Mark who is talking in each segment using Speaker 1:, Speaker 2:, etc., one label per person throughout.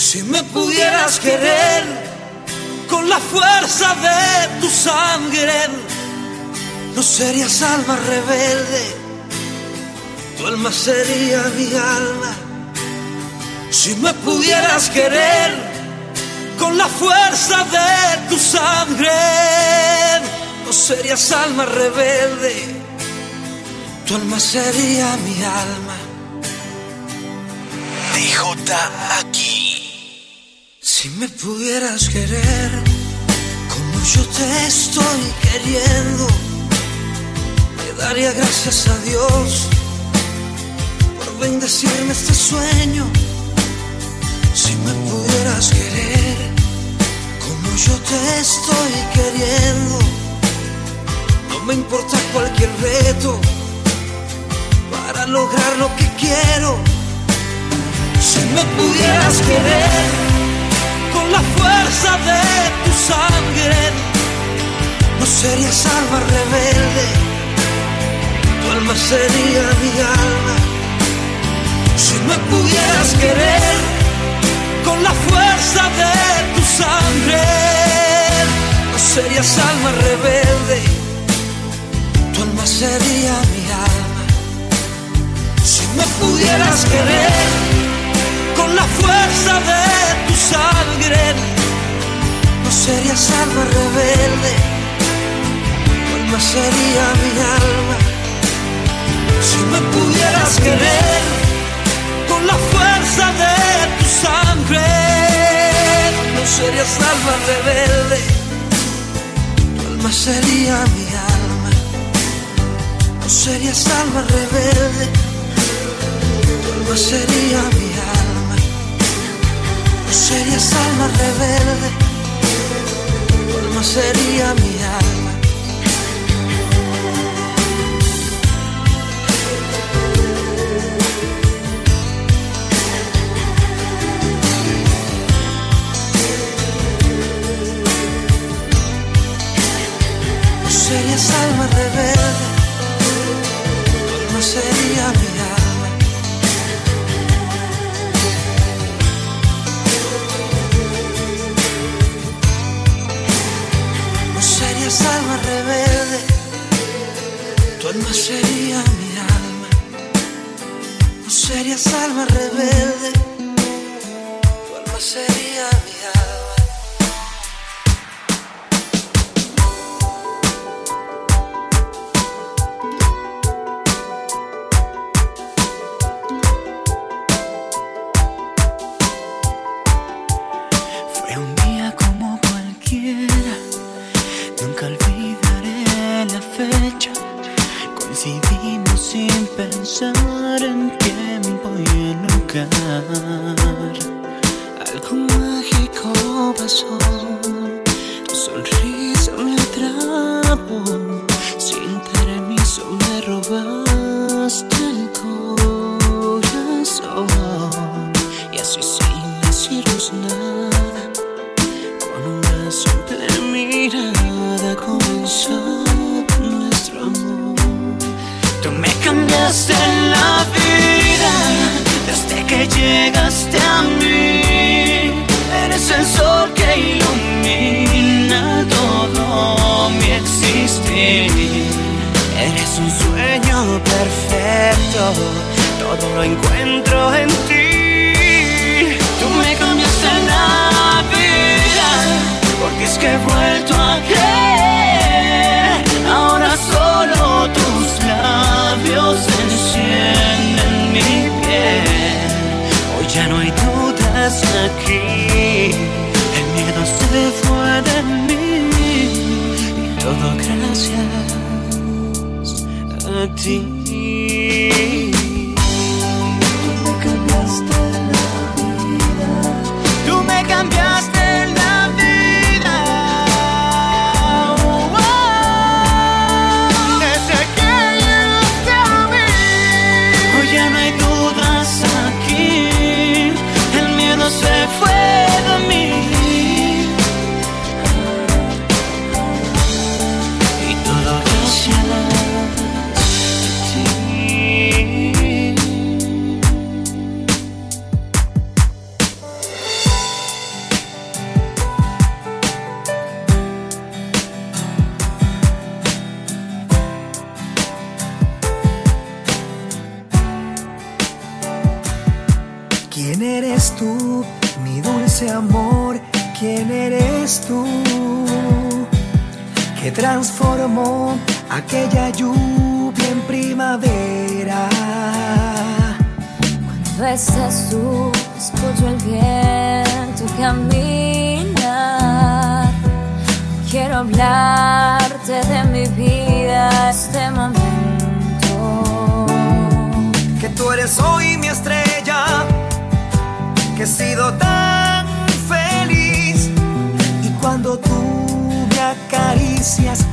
Speaker 1: Si me pudieras querer con la fuerza de tu sangre, no serías alma rebelde, tu alma sería mi alma. Si me pudieras querer con la fuerza de tu sangre, no serías alma rebelde, tu alma sería mi alma.
Speaker 2: DJ aquí.
Speaker 1: Si me pudieras querer como yo te estoy queriendo, le daría gracias a Dios por bendecirme este sueño. Si me pudieras querer como yo te estoy queriendo, no me importa cualquier reto para lograr lo que quiero. Si me pudieras querer la fuerza de tu sangre, no serías alma rebelde, tu alma sería mi alma. Si me pudieras querer con la fuerza de tu sangre, no serías alma rebelde, tu alma sería mi alma. Si me pudieras querer con la fuerza de tu sangre, no serías alma rebelde, alma sería mi alma. Si me pudieras querer con la fuerza de tu sangre, no serías alma rebelde, alma sería mi alma. No serías alma rebelde, alma sería mi alma. No serías alma rebelde, tu alma sería mi alma. No serías alma rebelde, tu alma sería mi alma. Rebelde, tu alma sería mi alma. No serías alma rebelde, tu alma sería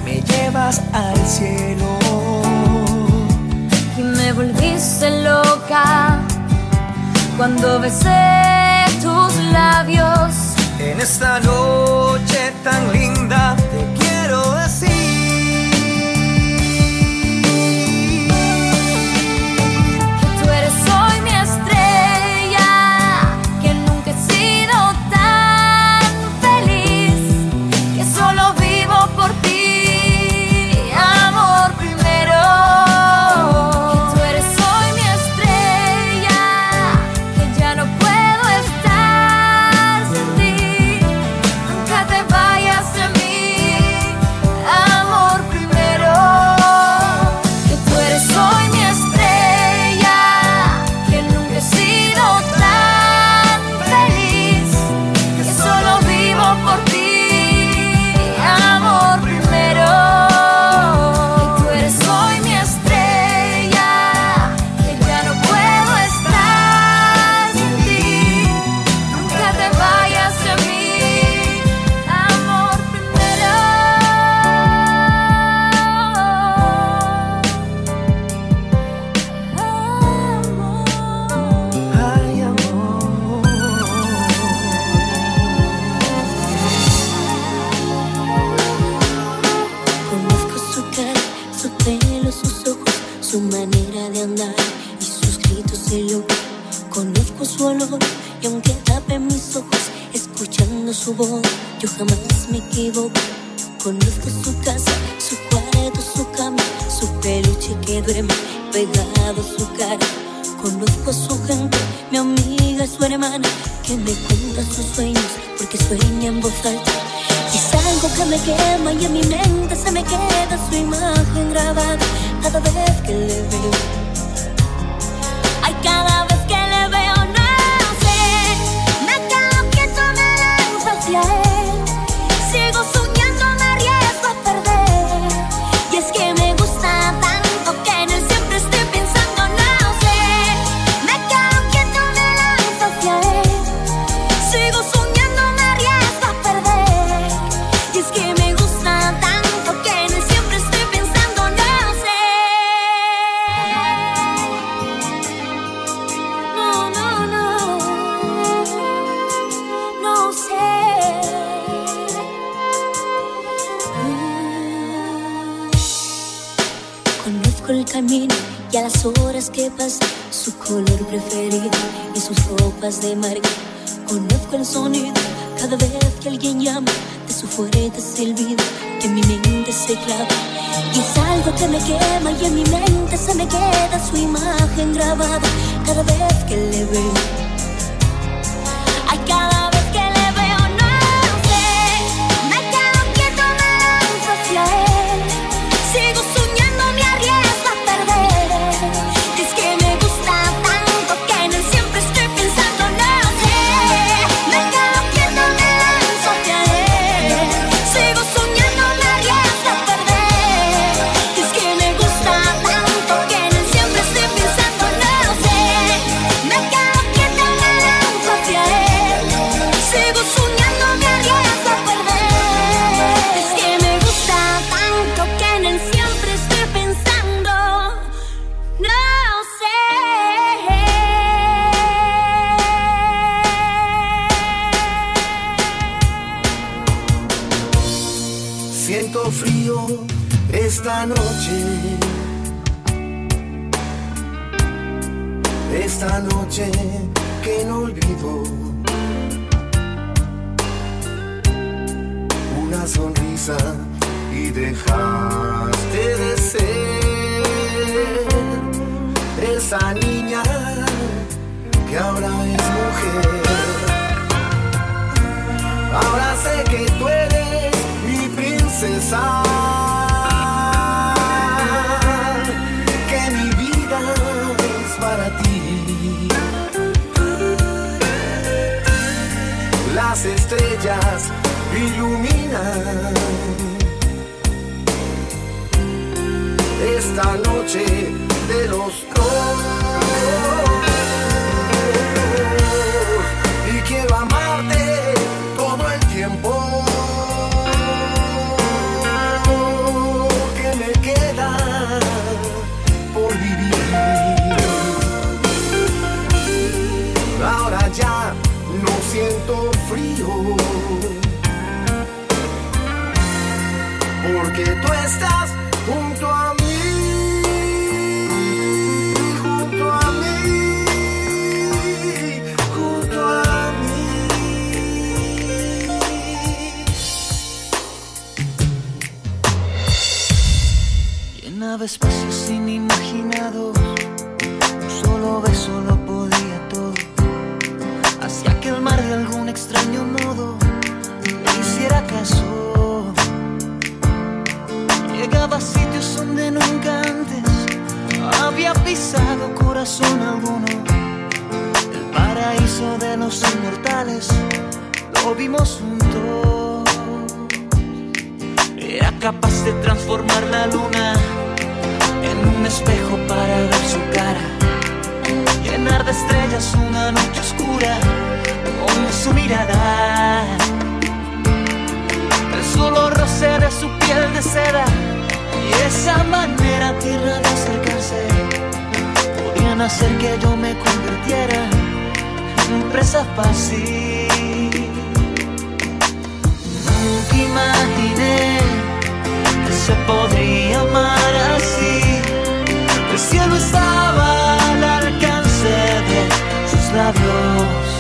Speaker 3: me
Speaker 4: llevas al cielo.
Speaker 5: Y me volviste loca cuando besé tus labios.
Speaker 4: En esta noche tan linda alguien
Speaker 6: llama, de su fuerte se olvida, que mi mente se clava. Y es algo que me quema y en mi mente se me queda su imagen grabada cada vez que le veo estrellas iluminan frío. Porque tú estás junto a mí, junto a mí, junto a mí.
Speaker 3: Llenaba espacios inimaginados, corazón alguno. El paraíso de los inmortales lo vimos juntos. Era capaz de transformar la luna en un espejo para ver su cara. Llenar de estrellas una noche oscura con su mirada. El solo roce de su piel de seda y esa manera tierna de acercarse hacer que yo me convirtiera en presa fácil. Nunca imaginé que se podría amar así. El cielo estaba al alcance de sus labios.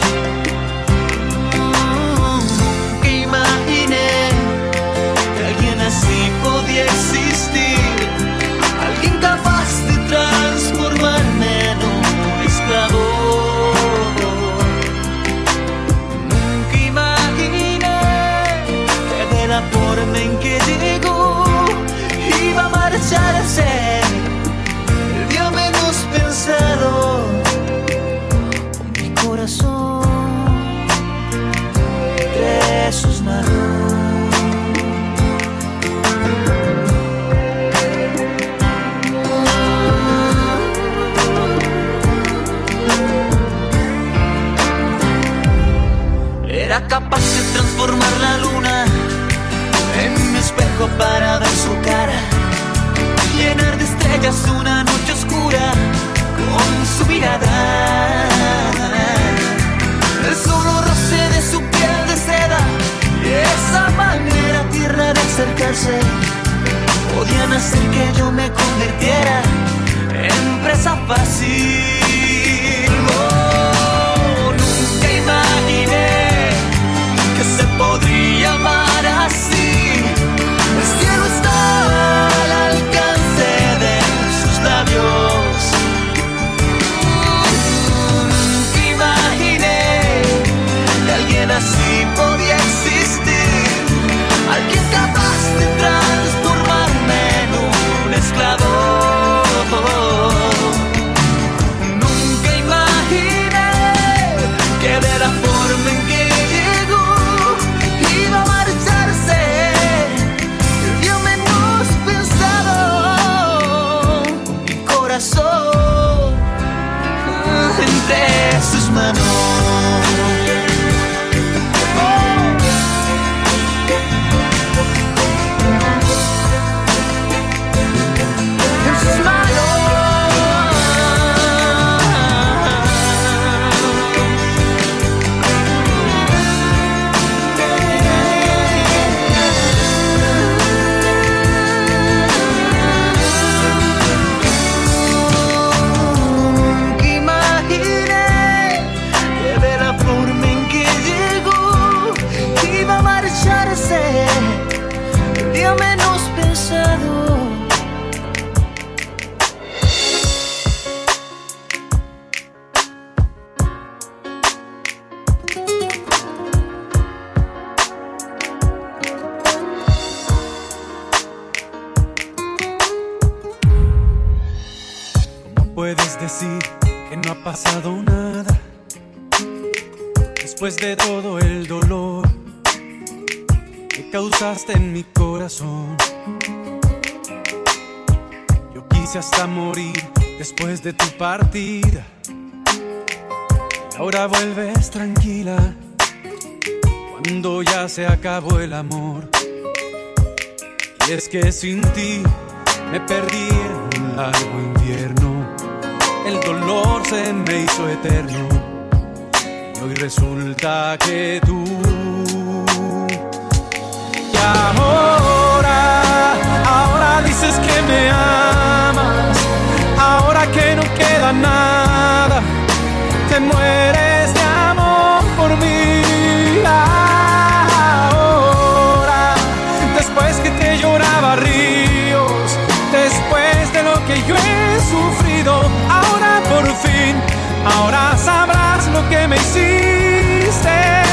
Speaker 3: Transformar la luna en un espejo para ver su cara. Llenar de estrellas una noche oscura con su mirada. El solo roce de su piel de seda y esa manera tierna de acercarse podían hacer que yo me convirtiera en presa fácil. Podría success. de
Speaker 7: tu partida. Ahora vuelves tranquila cuando ya se acabó el amor. Y es que sin ti me perdí en un largo invierno. El dolor se me hizo eterno. Y hoy resulta que tú. Y ahora, ahora dices que me amas que no queda nada, te mueres de amor por mí. Ahora, después que te lloraba ríos, después de lo que yo he sufrido, ahora por fin, ahora sabrás lo que me hiciste.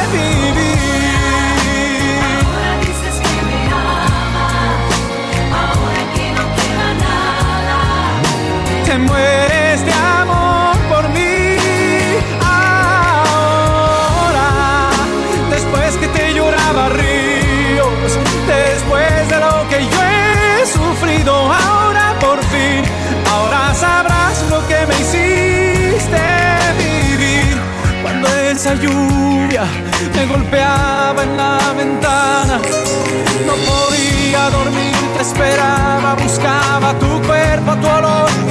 Speaker 7: esa lluvia me golpeaba en la ventana. No podía dormir, te esperaba, buscaba tu cuerpo, tu olor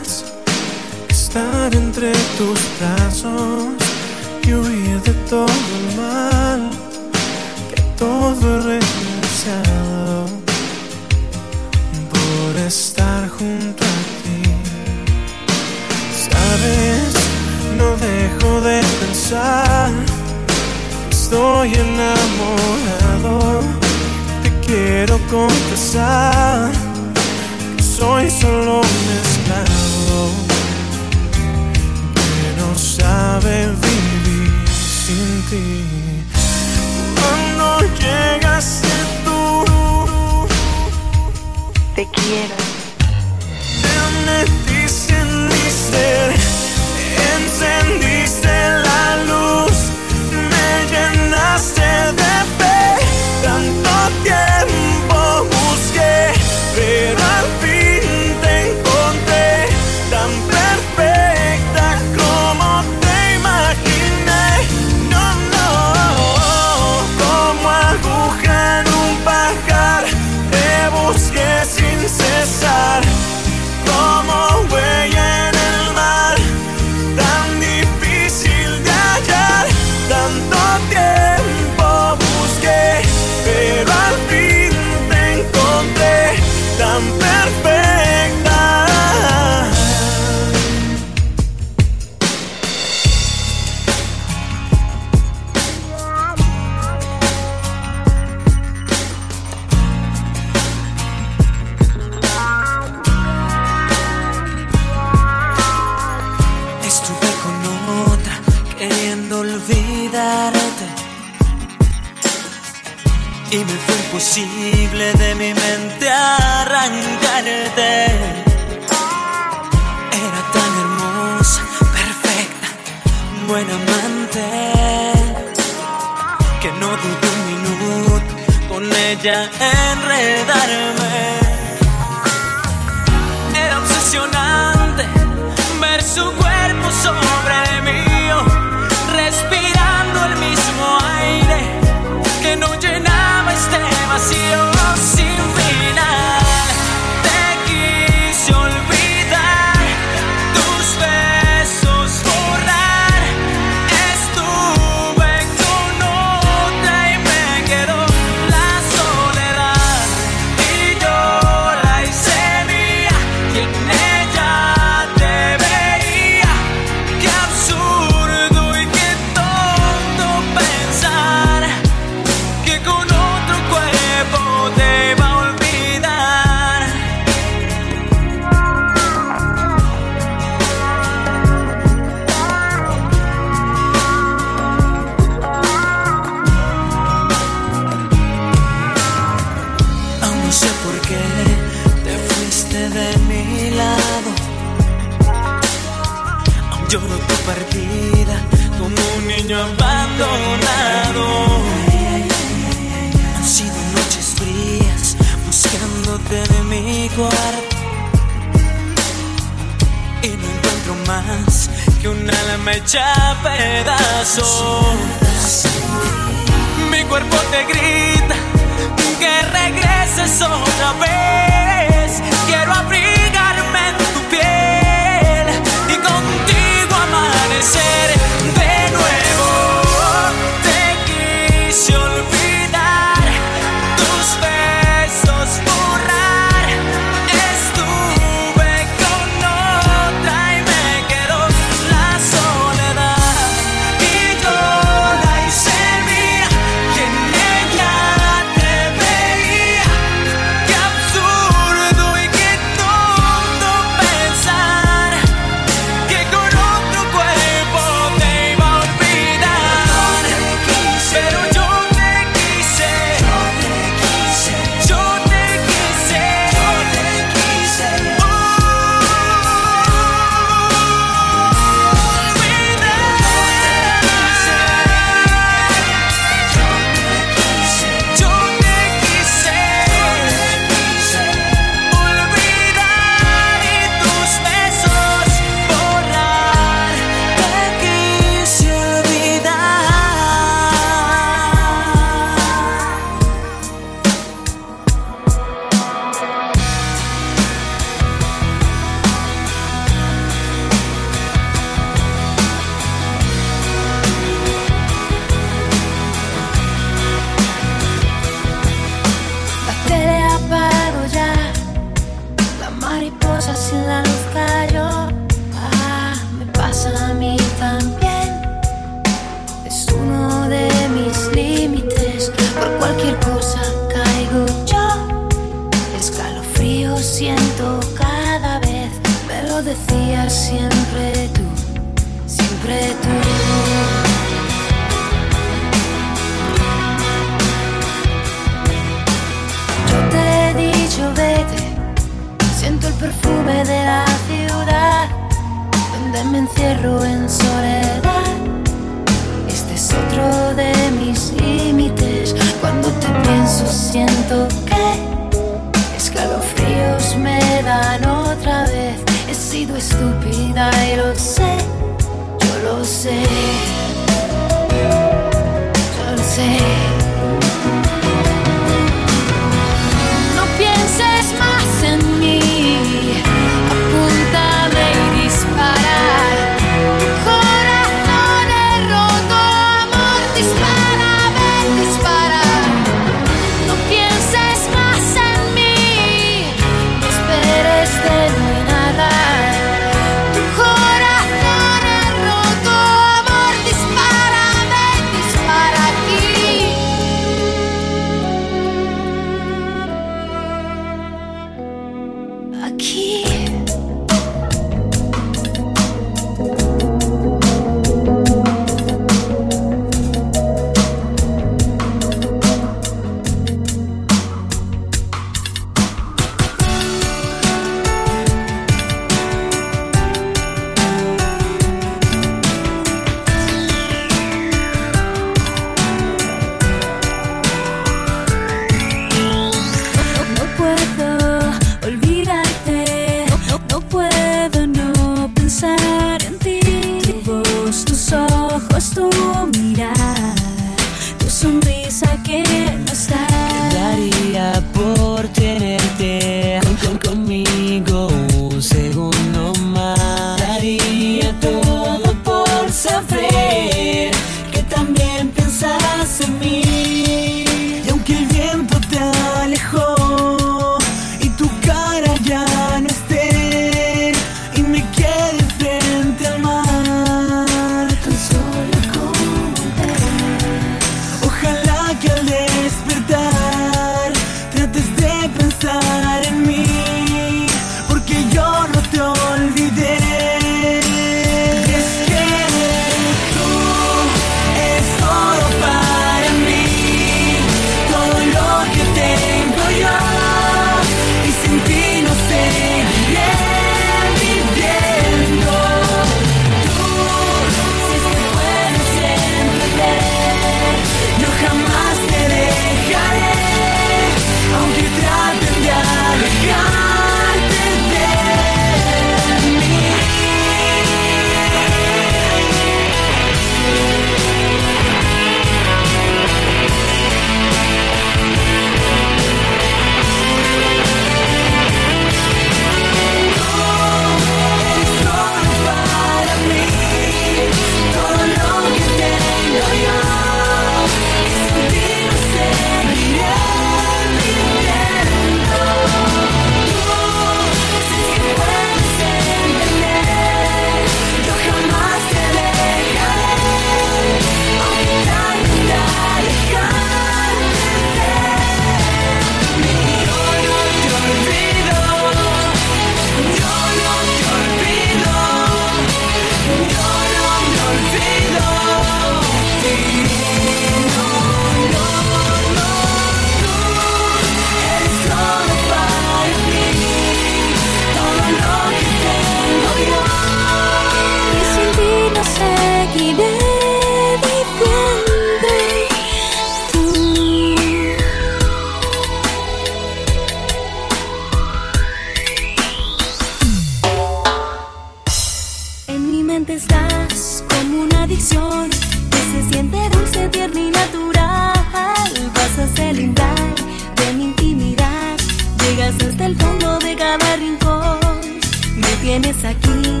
Speaker 4: tienes aquí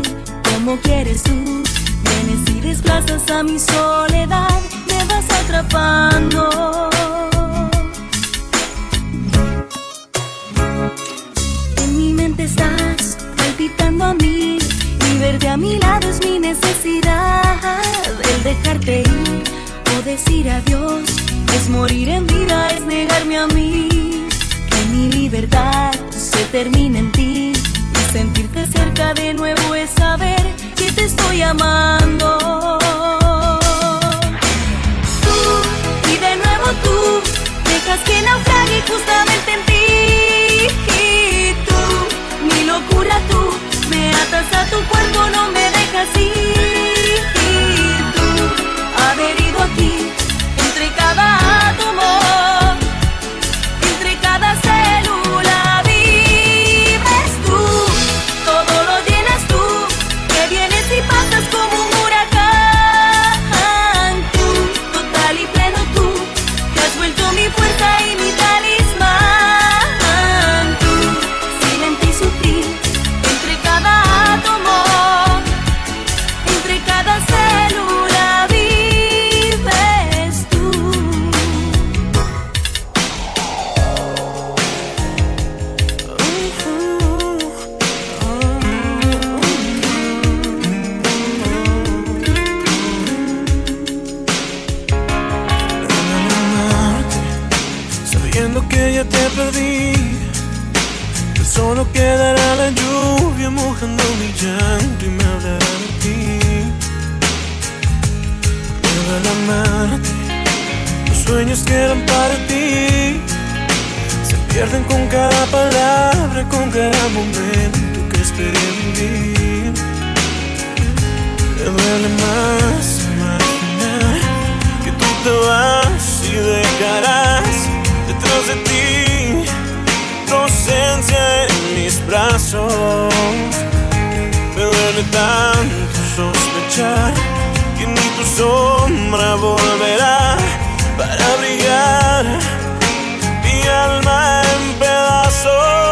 Speaker 4: como quieres tú. Vienes y desplazas a mi soledad. Me vas atrapando. En mi mente estás palpitando a mí. Y verte a mi lado es mi necesidad. El dejarte ir o decir adiós es morir en vida, es negarme a mí. Que mi libertad se termine en ti. Sentirte cerca de nuevo es saber que te estoy amando. Tú y de nuevo tú dejas que naufrague justamente en ti. Y tú, mi locura tú, me atas a tu cuerpo, no me dejas ir. Y
Speaker 8: me hablará de ti. Me duele amarte, los sueños que eran para ti se pierden con cada palabra, con cada momento que esperé vivir. Me duele más imaginar que tú te vas y dejarás detrás de ti tu ausencia en mis brazos. Tanto sospechar que ni tu sombra volverá para brillar mi alma en pedazos.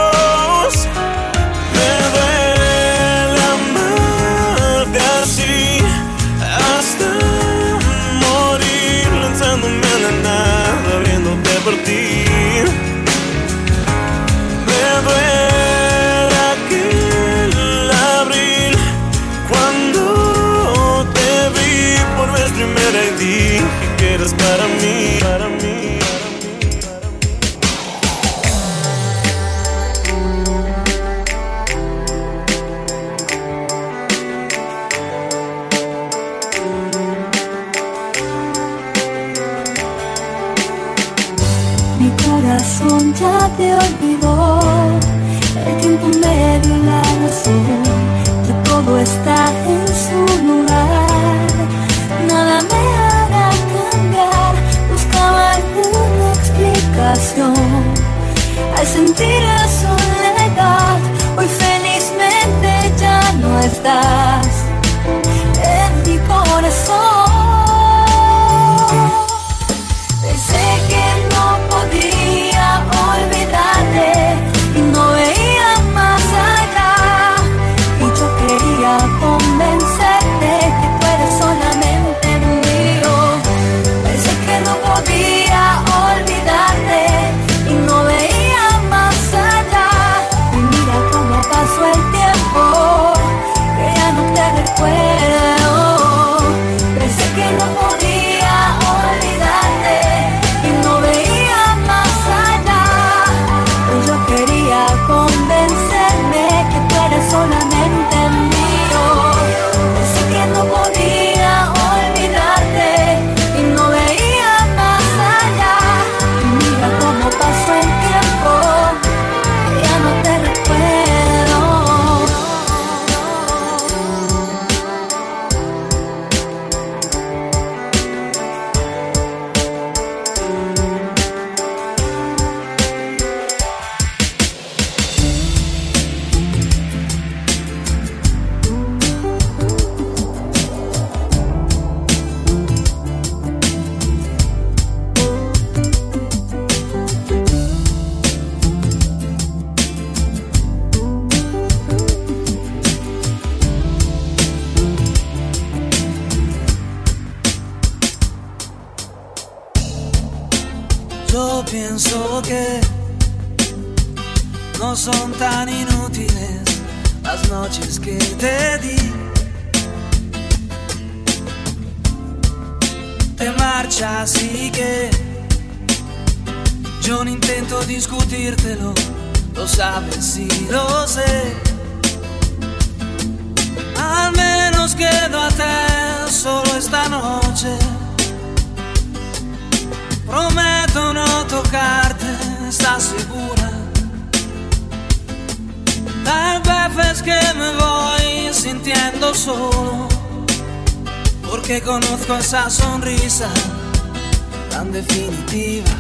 Speaker 1: Tan definitiva.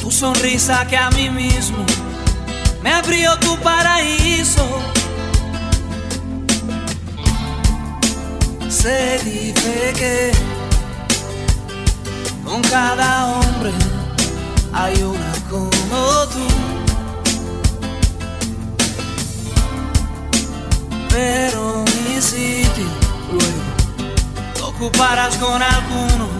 Speaker 1: Tu sonrisa que a mí mismo me abrió tu paraíso. Se dice que con cada hombre hay una como tú. Pero mi sitio luego lo ocuparás con alguno,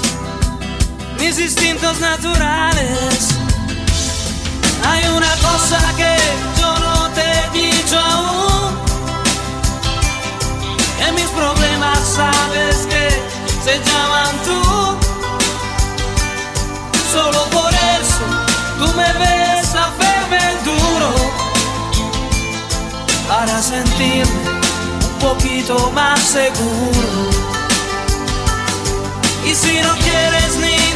Speaker 1: mis instintos naturales. Hay una cosa que yo no te he dicho aún. En mis problemas sabes que se llaman tú. Solo por eso tú me ves a verme duro para sentirme un poquito más seguro. Y si no quieres ni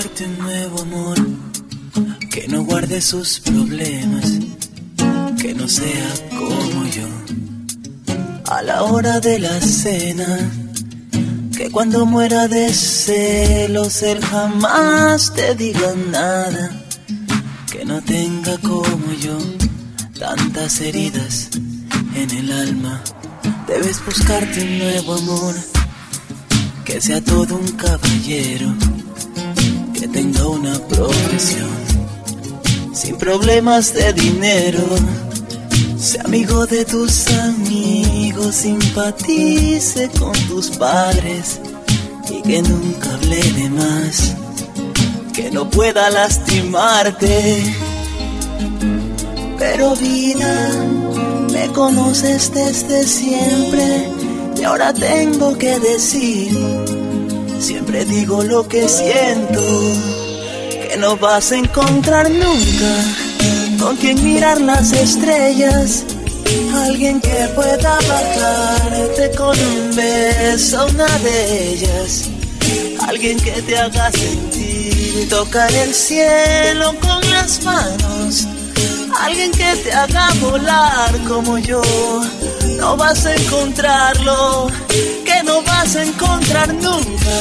Speaker 1: Buscarte un nuevo amor que no guarde sus problemas, que no sea como yo. A la hora de la cena, que cuando muera de celos él jamás te diga nada, que no tenga como yo tantas heridas en el alma. Debes buscarte un nuevo amor que sea todo un caballero, que tenga una profesión, sin problemas de dinero, sea amigo de tus amigos, simpatice con tus padres y que nunca hable de más, que no pueda lastimarte. Pero vida, me conoces desde siempre y ahora tengo que decir, siempre digo lo que siento, que no vas a encontrar nunca. Con quien mirar las estrellas, alguien que pueda bajarte con un beso, una de ellas, alguien que te haga sentir, tocar el cielo con las manos. Alguien que te haga volar como yo, no vas a encontrarlo, no vas a encontrar nunca.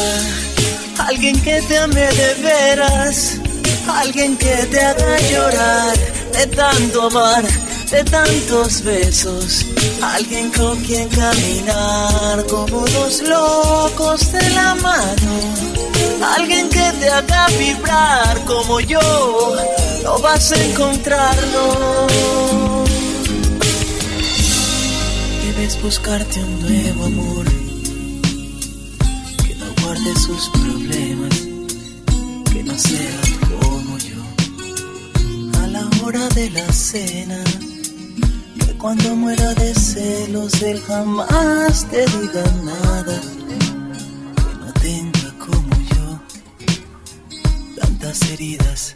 Speaker 1: Alguien que te ame de veras, alguien que te haga llorar de tanto amar, de tantos besos. Alguien con quien caminar como dos locos de la mano. Alguien que te haga vibrar como yo, no vas a encontrarlo. Debes buscarte un nuevo de sus problemas que no sean como yo. A la hora de la cena, que cuando muera de celos él jamás te diga nada que no tenga como yo tantas heridas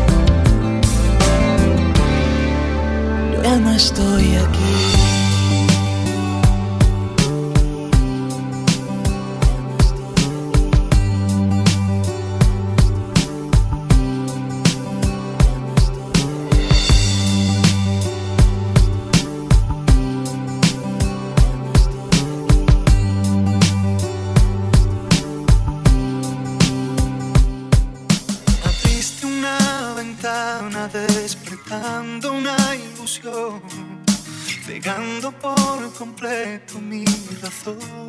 Speaker 9: ya no
Speaker 5: estoy aquí. Oh.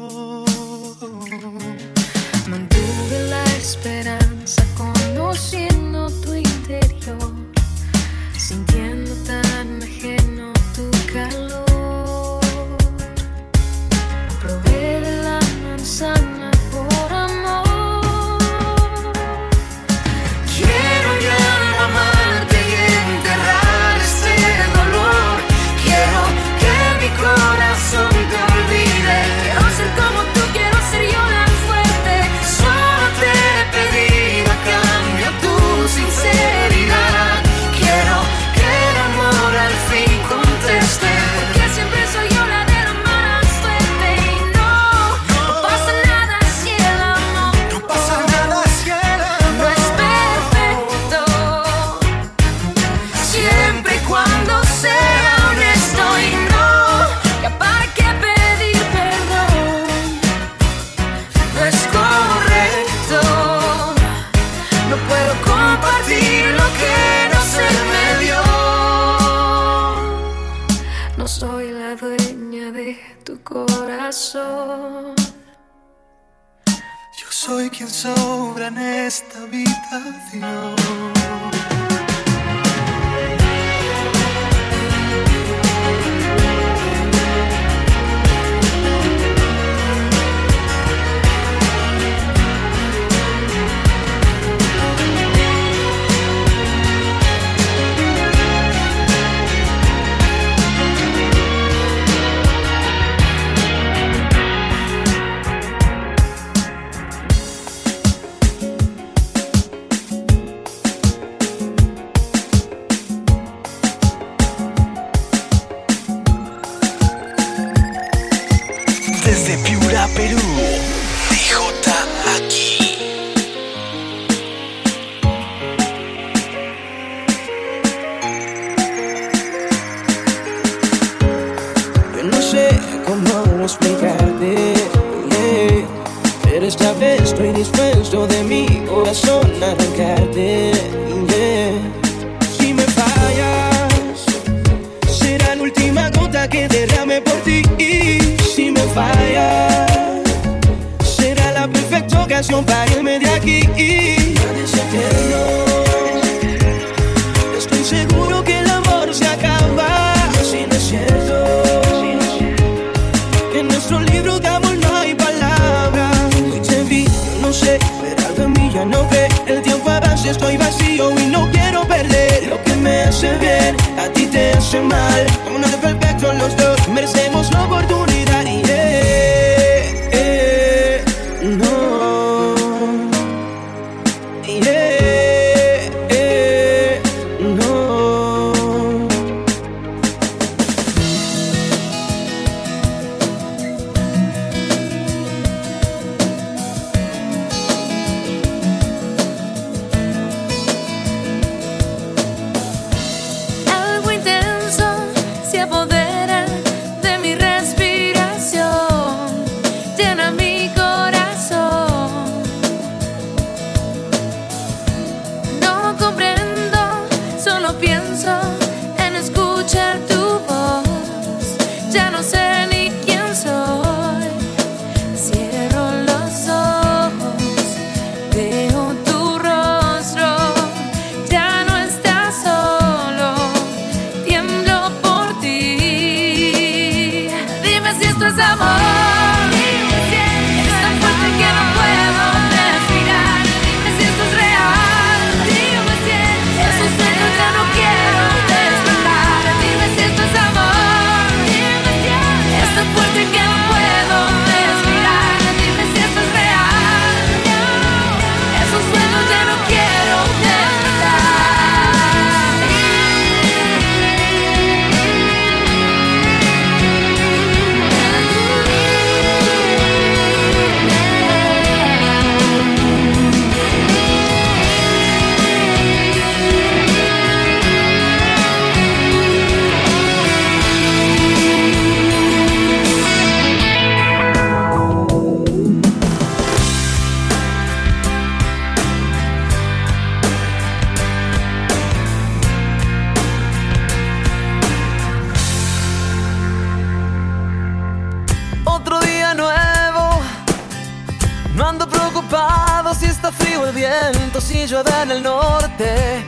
Speaker 5: Llueve en el norte.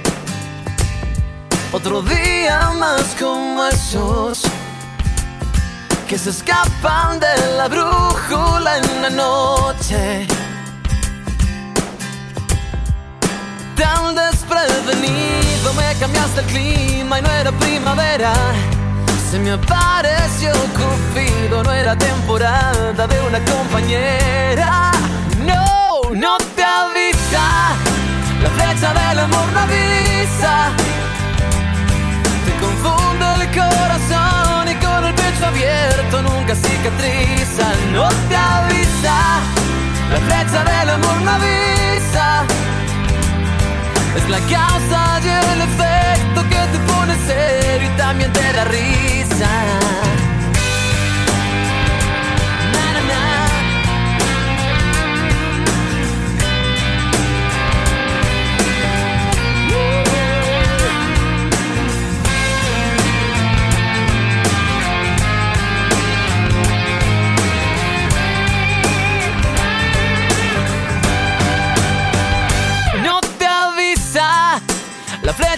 Speaker 5: Otro día más como esos que se escapan de la brújula en la noche. Tan desprevenido me cambiaste el clima y no era primavera. Se me apareció Cupido, no era temporada de una compañera. No, no te avisa. La flecha del amor no avisa. Te confunde el corazón con el pecho abierto nunca cicatriza. No te avisa. La flecha del amor no avisa. Es la causa y el efecto que te pone serio y también te da risa.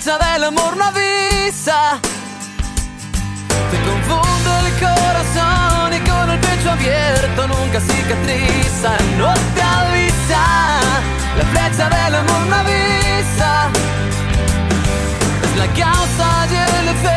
Speaker 5: La flecha del amor no avisa. Te confunde el corazón y con el pecho abierto nunca cicatriza. No te avisa, la flecha del amor no avisa. Es la causa y el efecto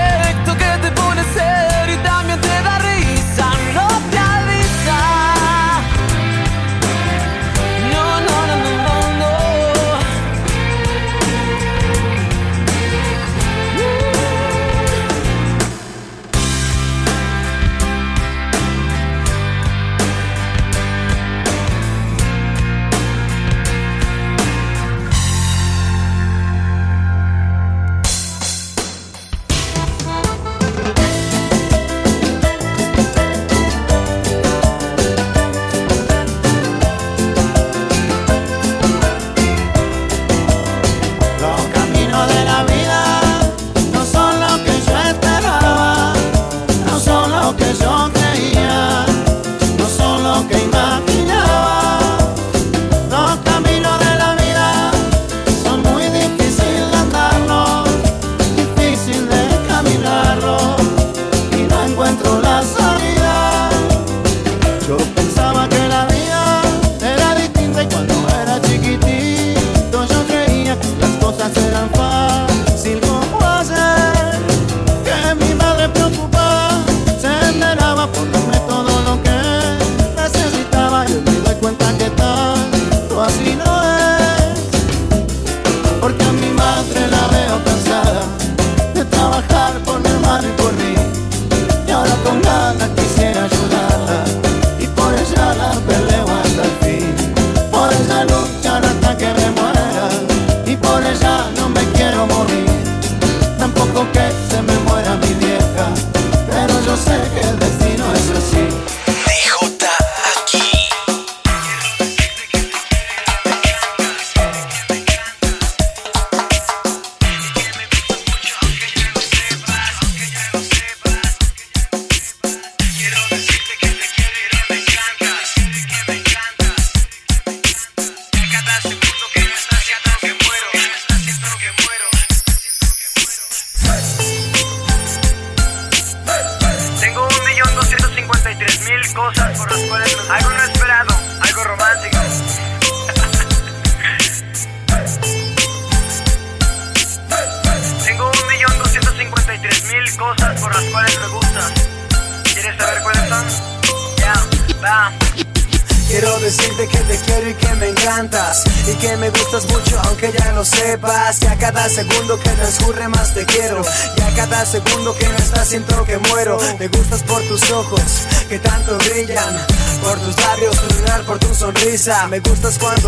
Speaker 6: sonrisa Me gustas cuando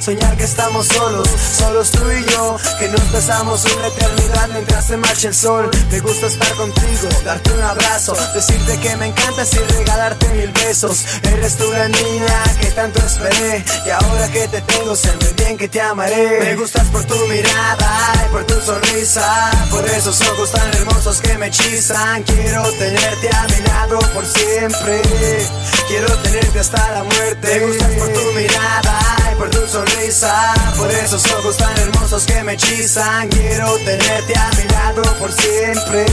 Speaker 6: Soñar que estamos solos, solos tú y yo Que nos besamos una eternidad mientras se marcha el sol. Me gusta estar contigo, darte un abrazo Decirte que me encantas y regalarte mil besos. Eres tú la niña que tanto esperé Y ahora que te tengo sé muy bien que te amaré. Me gustas por tu mirada y por tu sonrisa Por esos ojos tan hermosos que me hechizan. Quiero tenerte a mi lado por siempre Quiero tenerte hasta la muerte. Me gustas por tu mirada sonrisa. Por esos ojos tan hermosos que me hechizan. Quiero tenerte a mi lado por siempre.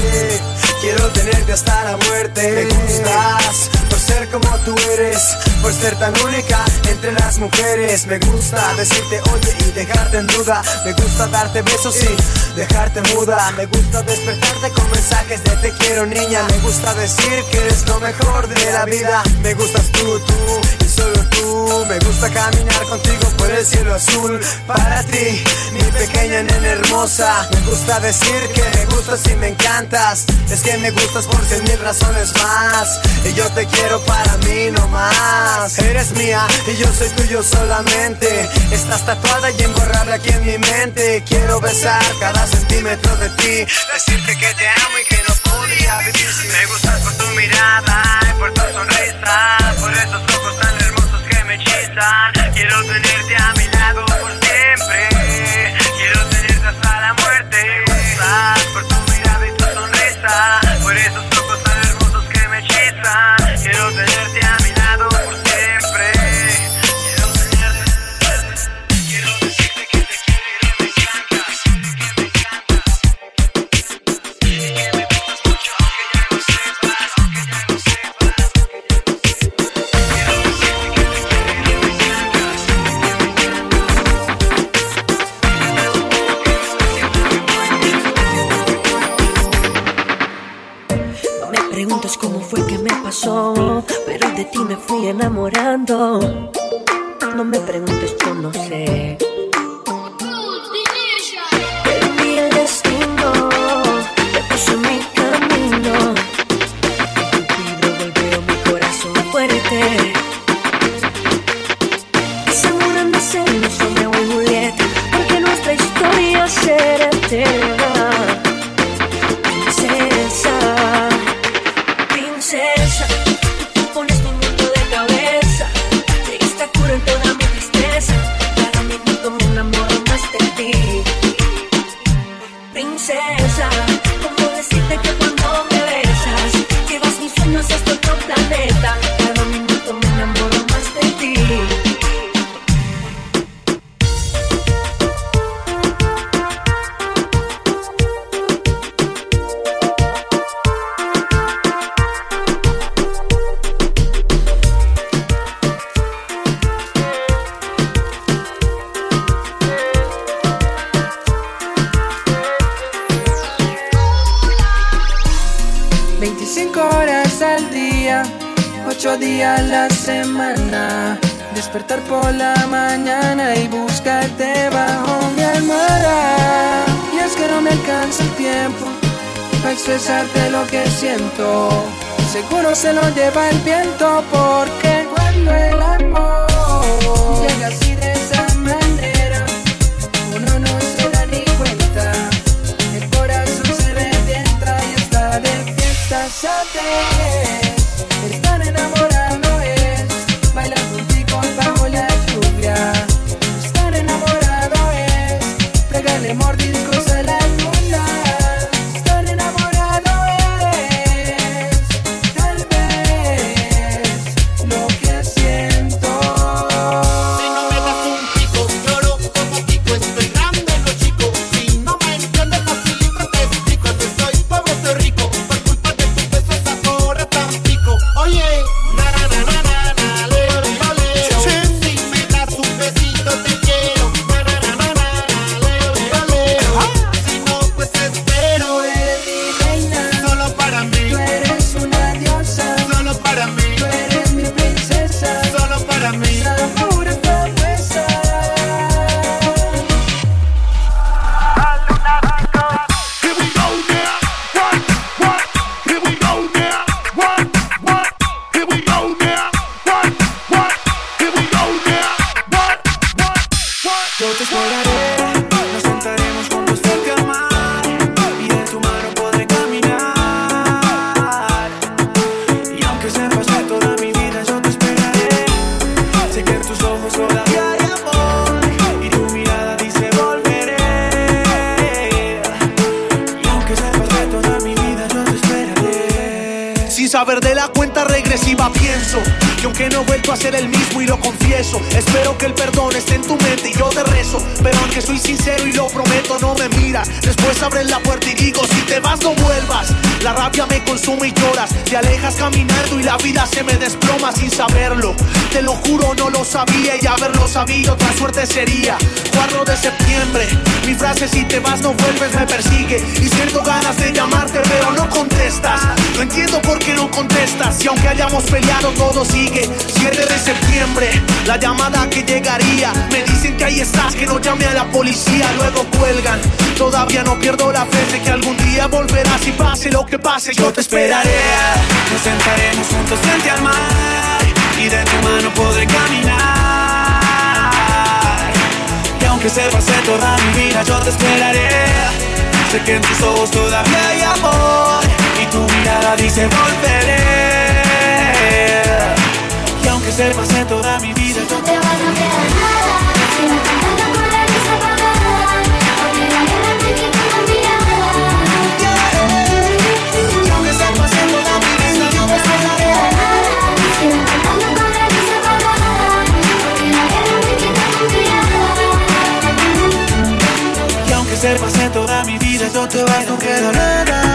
Speaker 6: Quiero tenerte hasta la muerte. Me gustas por ser como tú eres Por ser tan única entre las mujeres. Me gusta decirte oye y dejarte en duda. Me gusta darte besos y dejarte muda. Me gusta despertarte con mensajes de te quiero niña. Me gusta decir que eres lo mejor de la vida. Me gustas tú, tú solo tú. Me gusta caminar contigo por el cielo azul. Para ti, mi pequeña nena hermosa. Me gusta decir que me gustas y me encantas. Es que me gustas por cien mil razones más. Y yo te quiero para mí no más. Eres mía y yo soy tuyo solamente. Estás tatuada y emborrada aquí en mi mente. Quiero besar cada centímetro de ti. Decirte que te amo y que no podría vivir
Speaker 10: Me gustas por tu mirada y por tu sonrisa, por esos Quiero tenerte a
Speaker 11: ti me fui enamorando. No me preguntes, yo no sé. Pero el destino, me puso mi camino. Contigo golpeo mi corazón fuerte. Se muran de celos Romeo y Julieta, porque nuestra historia será eterna.
Speaker 12: something. reservas en
Speaker 1: toda mi vida, yo te
Speaker 13: vas,
Speaker 1: no queda nada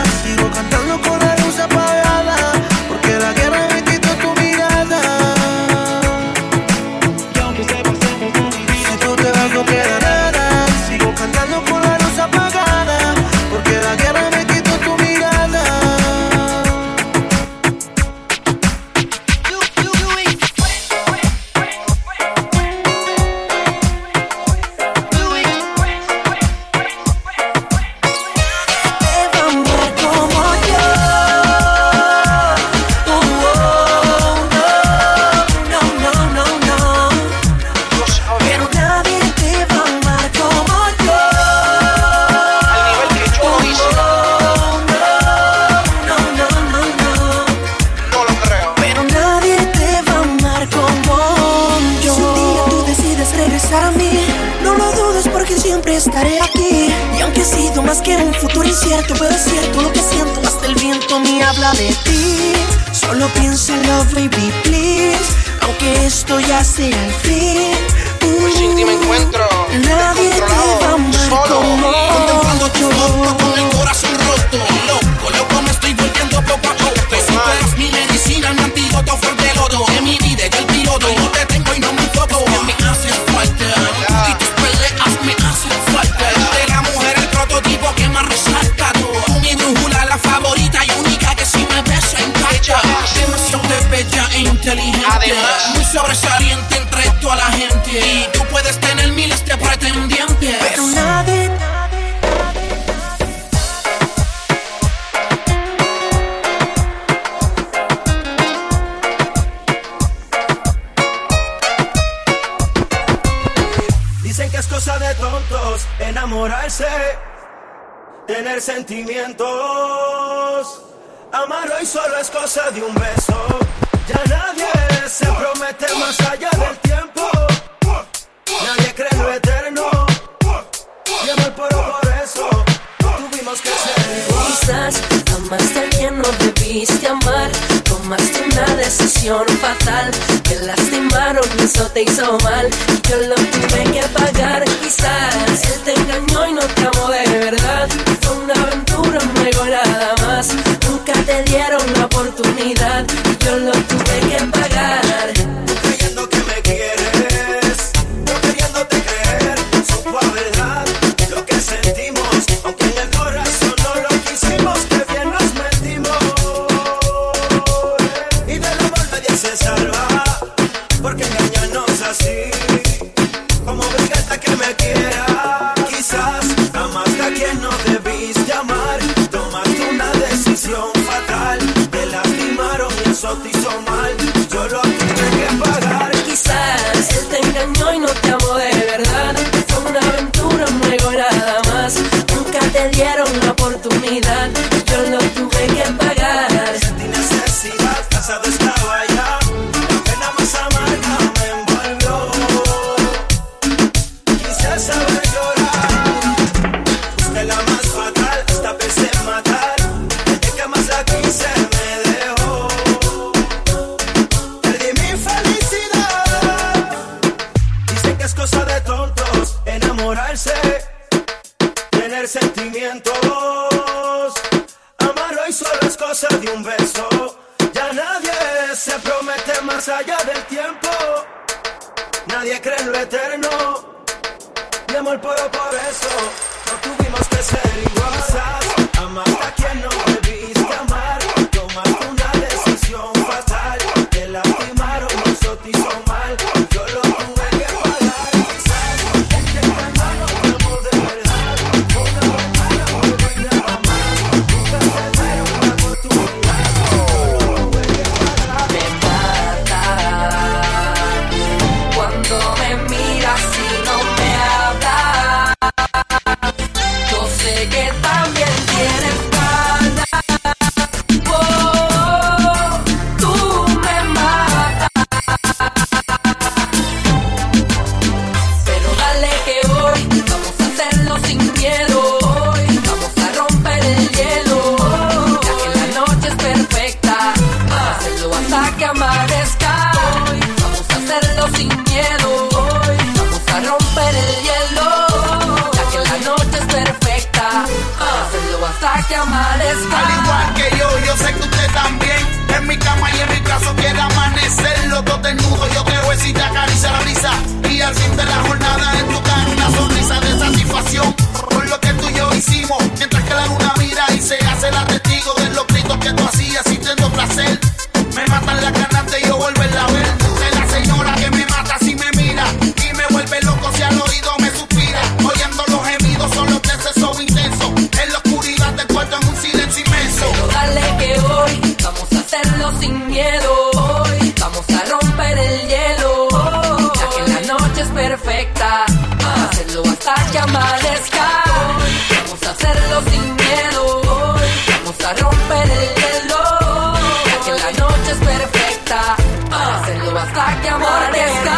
Speaker 14: perfecta. Hacerlo hasta que amanezca.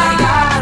Speaker 15: Lo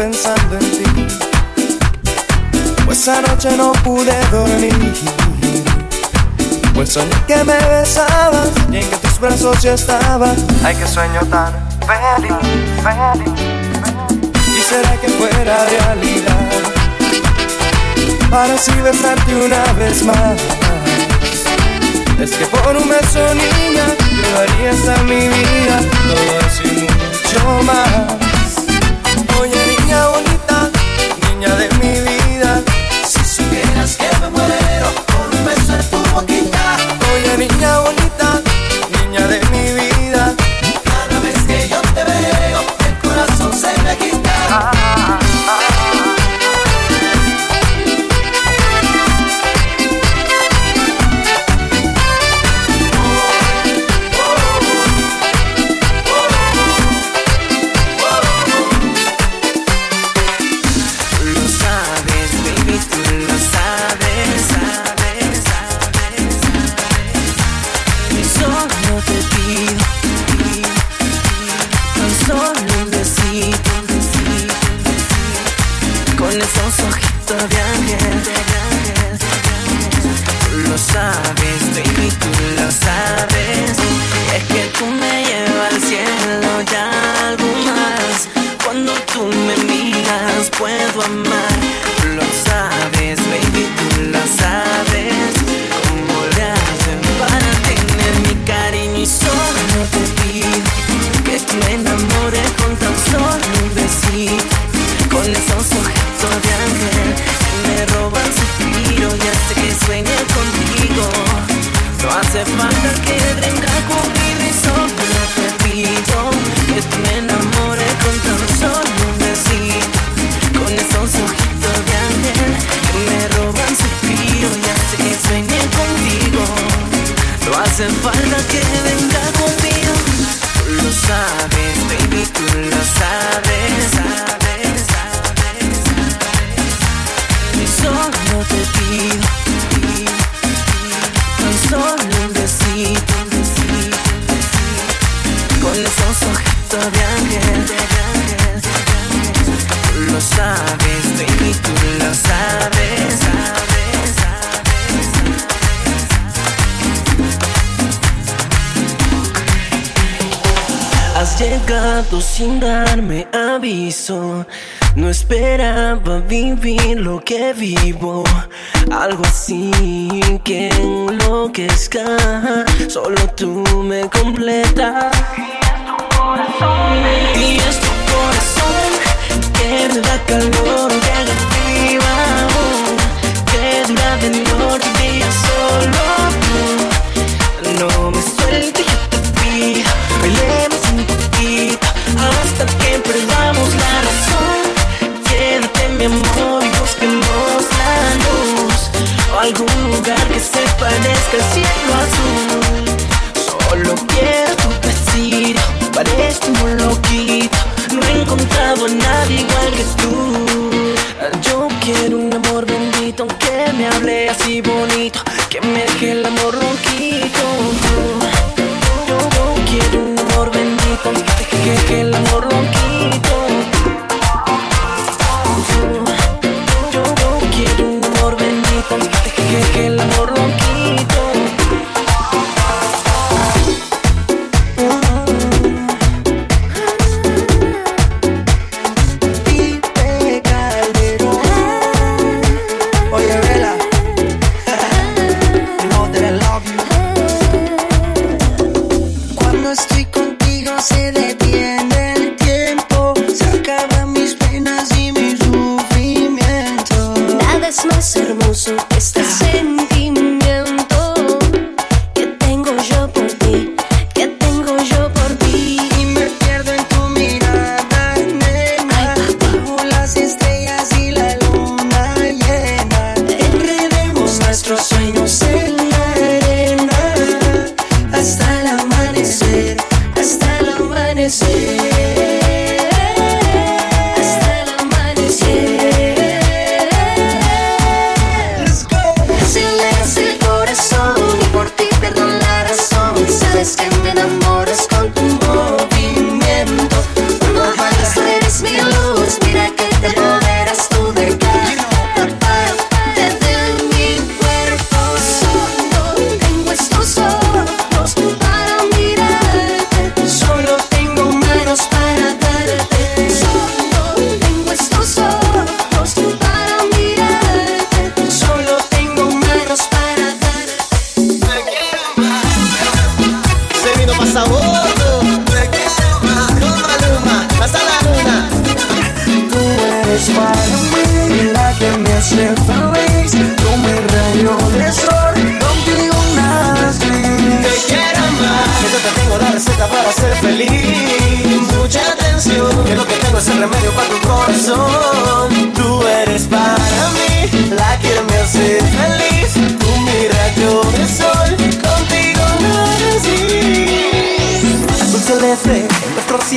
Speaker 1: pensando en ti. Pues anoche no pude dormir. Pues soñé que me besabas y en que tus brazos ya estaba. Ay, qué sueño tan feliz, feliz. feliz. Y será que fuera realidad. Para así besarte una vez más. Es que por un beso, niña, yo daría hasta mi vida. Todo así mucho más. dueña de mi vida.
Speaker 16: Si supieras que me muero por un beso en tu boquita.
Speaker 1: Oye, niña bonita.
Speaker 17: lo que está. Solo tú me completas. Y es tu corazón, y es tu corazón que me da calor. que
Speaker 1: el cielo azul. Solo quiero tu vestido, parece un loquito. No he encontrado a nadie igual que tú.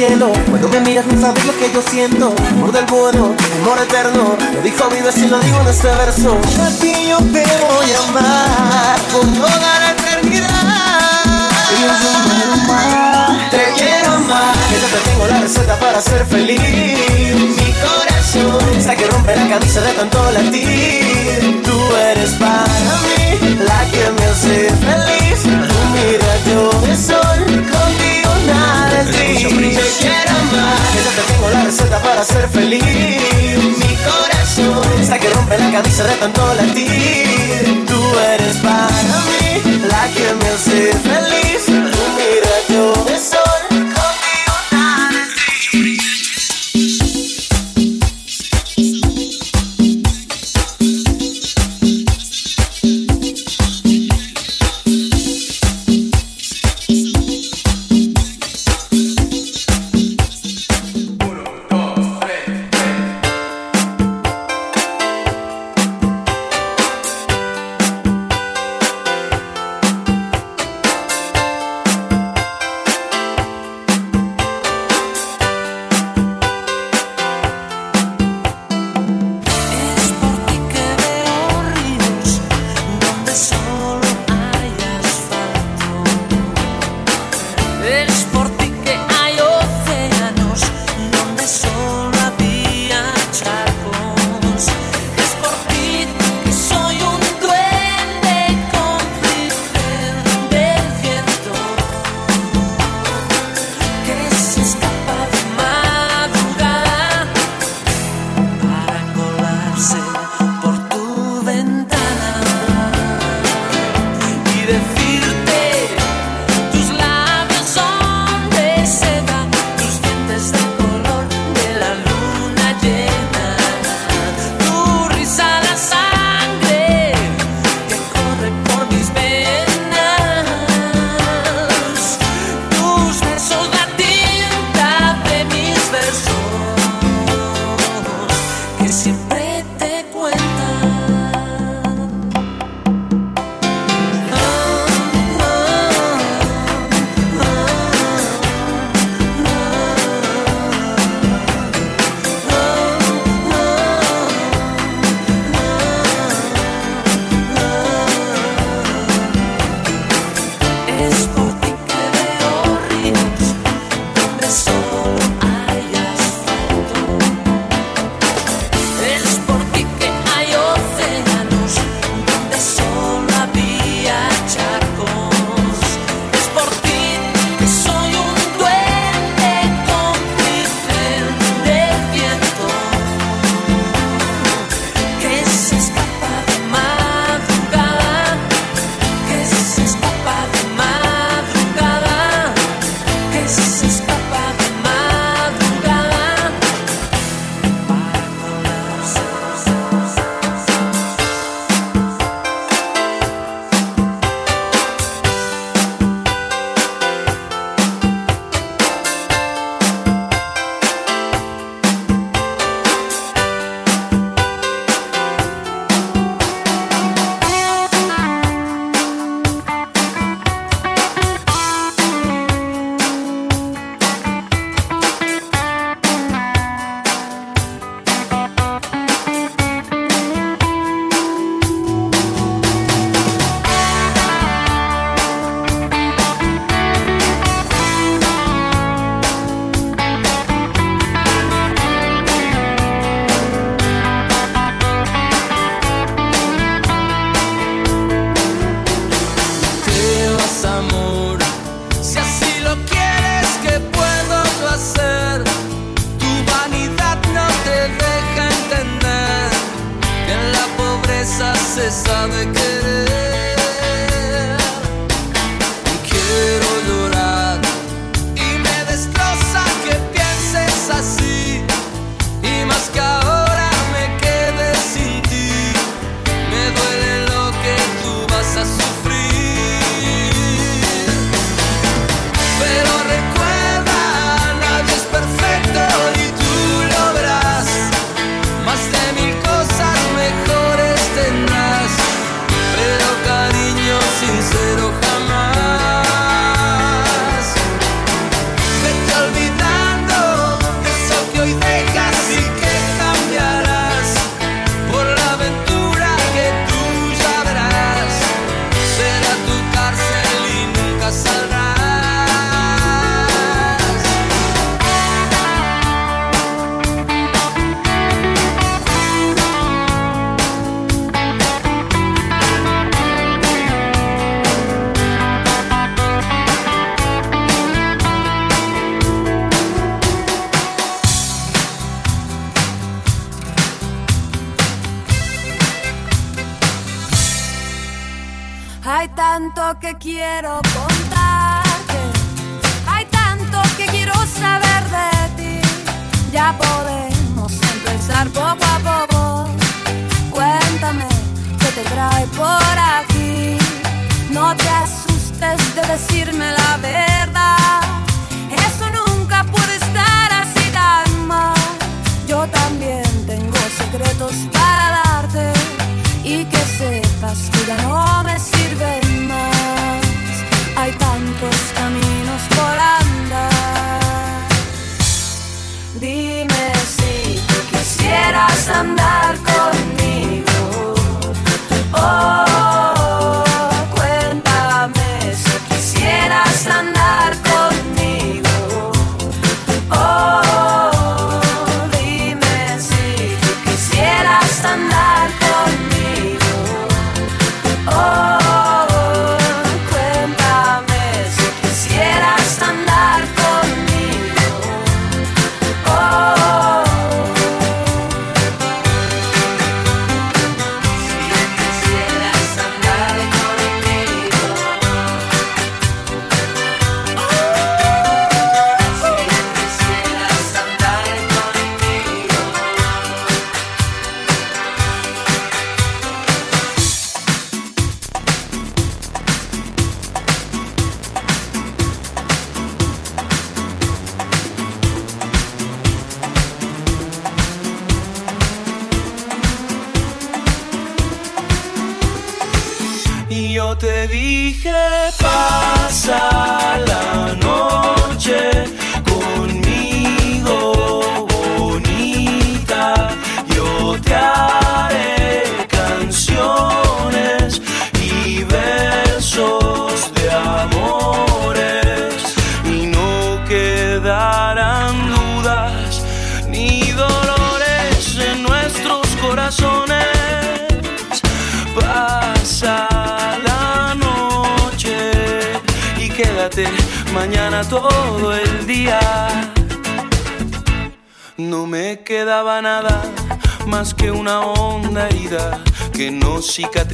Speaker 18: cielo. Cuando me miras no sabes lo que yo siento. Amor del bueno, amor eterno. Lo dijo mi vecino, lo digo en este verso. A ti yo te voy a amar por toda la eternidad. Yo te quiero amar. Te quiero amar. Que yo te tengo la receta para ser feliz. Mi corazón está que rompe la camisa de tanto latir. Tú eres para mí la que me hace feliz. Tu mira yo te quiero amar. Yo te tengo la receta para ser feliz. Mi corazón está que rompe la cabeza de tanto latir. Tú eres para mí la que me hace feliz.
Speaker 5: Mira, yo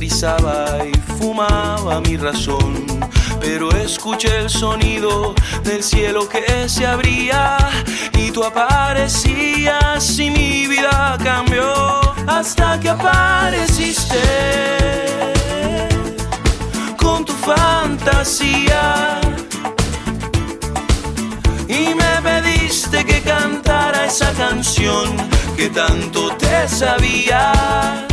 Speaker 5: y
Speaker 18: fumaba mi razón. Pero escuché el sonido del cielo que se abría y tú aparecías y mi vida cambió hasta que apareciste con tu fantasía y me pediste que cantara esa canción que tanto te sabía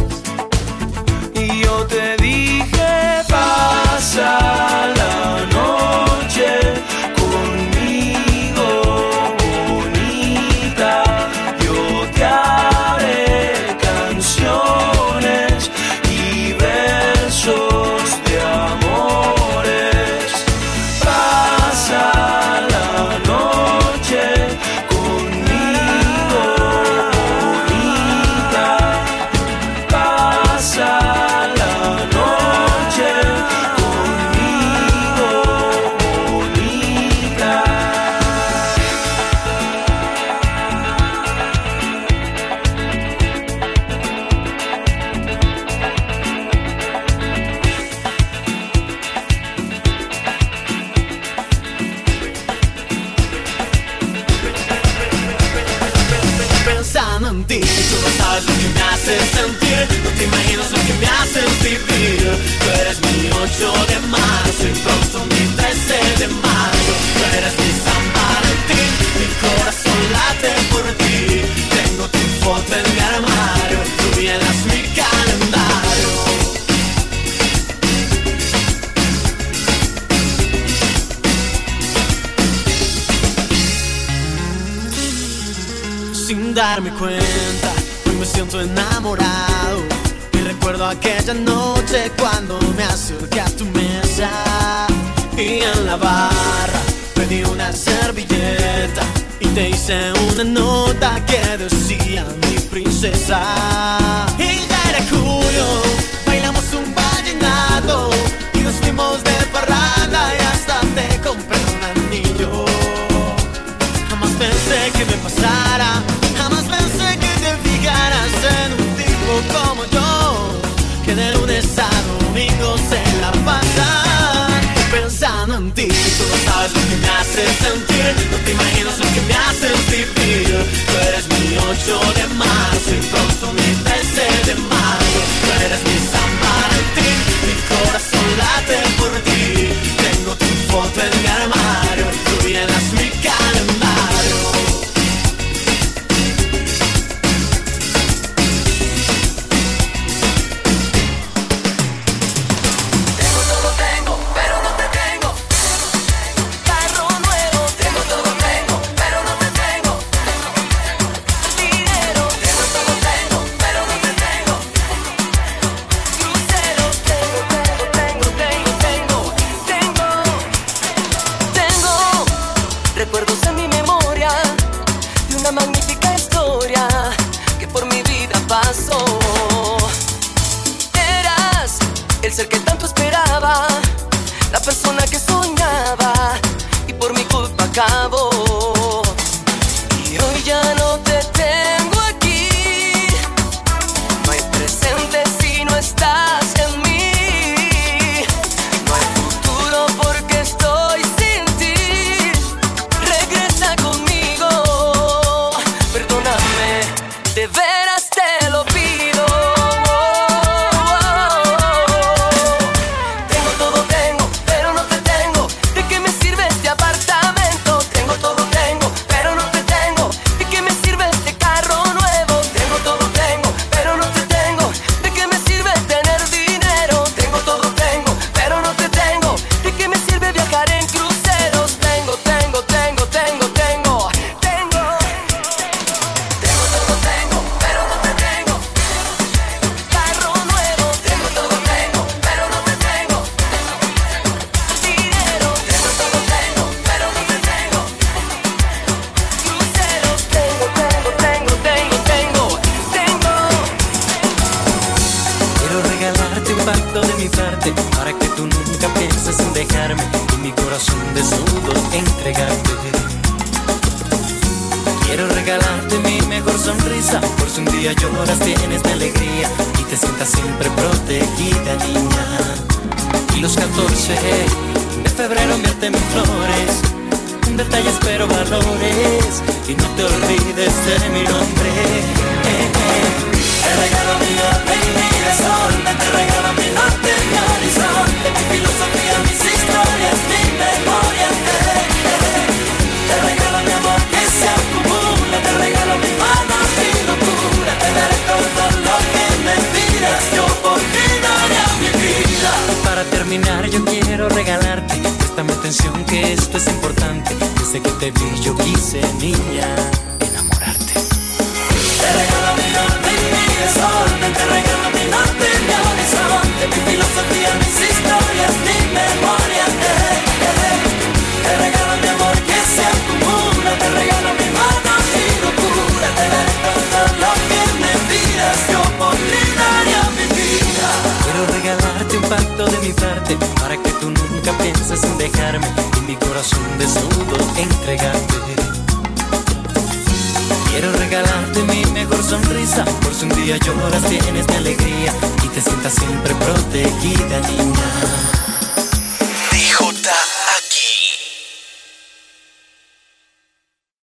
Speaker 18: te
Speaker 15: di. pasó. Eras el ser que tanto esperaba, la persona que soñaba y por mi culpa acabó.